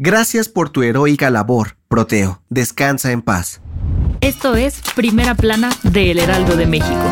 Gracias por tu heroica labor, Proteo. Descansa en paz. Esto es Primera Plana de El Heraldo de México.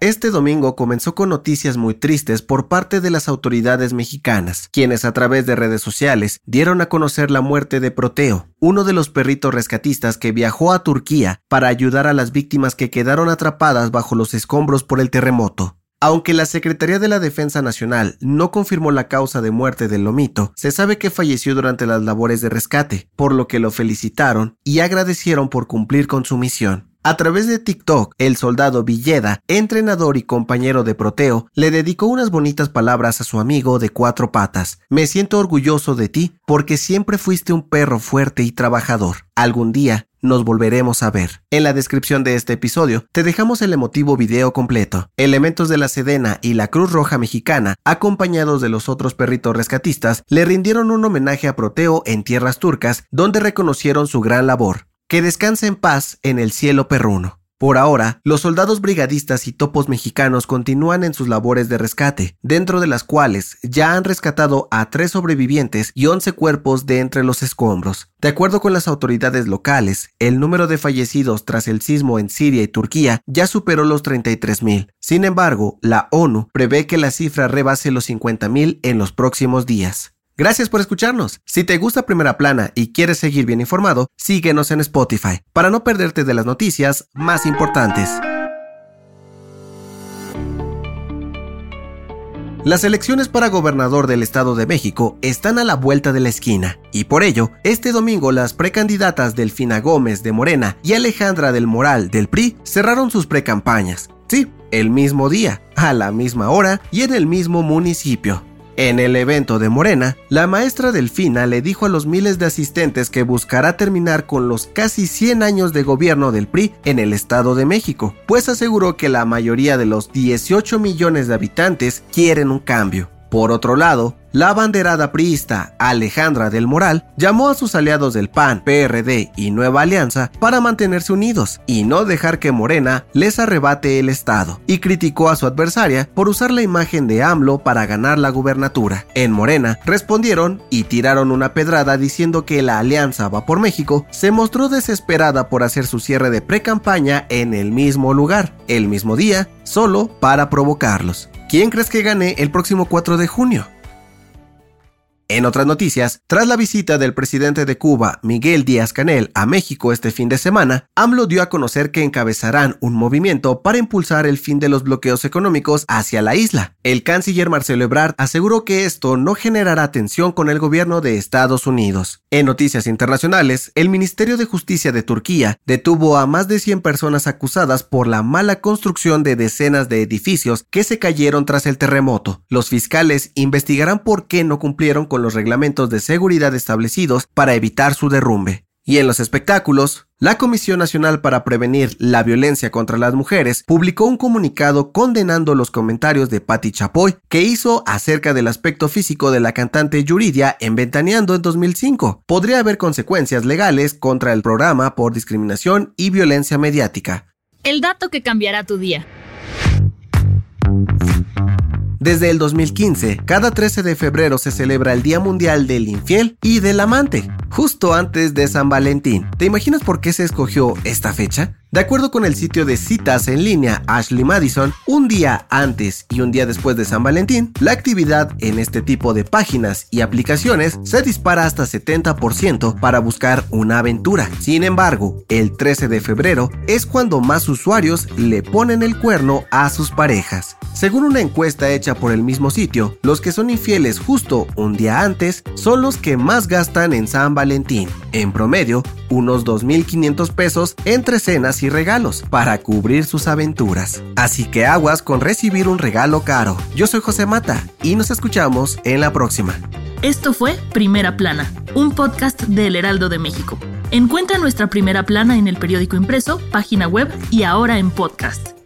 Este domingo comenzó con noticias muy tristes por parte de las autoridades mexicanas, quienes a través de redes sociales dieron a conocer la muerte de Proteo, uno de los perritos rescatistas que viajó a Turquía para ayudar a las víctimas que quedaron atrapadas bajo los escombros por el terremoto. Aunque la Secretaría de la Defensa Nacional no confirmó la causa de muerte del lomito, se sabe que falleció durante las labores de rescate, por lo que lo felicitaron y agradecieron por cumplir con su misión. A través de TikTok, el soldado Villeda, entrenador y compañero de Proteo, le dedicó unas bonitas palabras a su amigo de cuatro patas. Me siento orgulloso de ti porque siempre fuiste un perro fuerte y trabajador. Algún día nos volveremos a ver. En la descripción de este episodio te dejamos el emotivo video completo. Elementos de la Sedena y la Cruz Roja Mexicana, acompañados de los otros perritos rescatistas, le rindieron un homenaje a Proteo en tierras turcas, donde reconocieron su gran labor. Que descanse en paz en el cielo perruno. Por ahora, los soldados brigadistas y topos mexicanos continúan en sus labores de rescate, dentro de las cuales ya han rescatado a tres sobrevivientes y 11 cuerpos de entre los escombros. De acuerdo con las autoridades locales, el número de fallecidos tras el sismo en Siria y Turquía ya superó los 33.000. Sin embargo, la ONU prevé que la cifra rebase los 50.000 en los próximos días. Gracias por escucharnos. Si te gusta Primera Plana y quieres seguir bien informado, síguenos en Spotify para no perderte de las noticias más importantes. Las elecciones para gobernador del Estado de México están a la vuelta de la esquina y por ello, este domingo las precandidatas Delfina Gómez de Morena y Alejandra del Moral del PRI cerraron sus precampañas. Sí, el mismo día, a la misma hora y en el mismo municipio. En el evento de Morena, la maestra Delfina le dijo a los miles de asistentes que buscará terminar con los casi 100 años de gobierno del PRI en el Estado de México, pues aseguró que la mayoría de los 18 millones de habitantes quieren un cambio. Por otro lado, la abanderada priista Alejandra del Moral llamó a sus aliados del PAN, PRD y Nueva Alianza para mantenerse unidos y no dejar que Morena les arrebate el Estado, y criticó a su adversaria por usar la imagen de AMLO para ganar la gubernatura. En Morena respondieron y tiraron una pedrada diciendo que la Alianza Va por México se mostró desesperada por hacer su cierre de pre-campaña en el mismo lugar, el mismo día, solo para provocarlos. ¿Quién crees que gane el próximo 4 de junio? En otras noticias, tras la visita del presidente de Cuba, Miguel Díaz Canel, a México este fin de semana, AMLO dio a conocer que encabezarán un movimiento para impulsar el fin de los bloqueos económicos hacia la isla. El canciller Marcelo Ebrard aseguró que esto no generará tensión con el gobierno de Estados Unidos. En noticias internacionales, el Ministerio de Justicia de Turquía detuvo a más de 100 personas acusadas por la mala construcción de decenas de edificios que se cayeron tras el terremoto. Los fiscales investigarán por qué no cumplieron con los reglamentos de seguridad establecidos para evitar su derrumbe. Y en los espectáculos, la Comisión Nacional para Prevenir la Violencia contra las Mujeres publicó un comunicado condenando los comentarios de Patti Chapoy que hizo acerca del aspecto físico de la cantante Yuridia en Ventaneando en 2005. Podría haber consecuencias legales contra el programa por discriminación y violencia mediática. El dato que cambiará tu día. Desde el 2015, cada 13 de febrero se celebra el Día Mundial del Infiel y del Amante, justo antes de San Valentín. ¿Te imaginas por qué se escogió esta fecha? De acuerdo con el sitio de citas en línea Ashley Madison, un día antes y un día después de San Valentín, la actividad en este tipo de páginas y aplicaciones se dispara hasta 70% para buscar una aventura. Sin embargo, el 13 de febrero es cuando más usuarios le ponen el cuerno a sus parejas. Según una encuesta hecha por el mismo sitio, los que son infieles justo un día antes son los que más gastan en San Valentín. en promedio unos 2.500 pesos entre cenas y regalos para cubrir sus aventuras. Así que aguas con recibir un regalo caro. Yo soy José Mata y nos escuchamos en la próxima. Esto fue Primera Plana, un podcast del Heraldo de México. Encuentra nuestra Primera Plana en el periódico impreso, página web y ahora en podcast.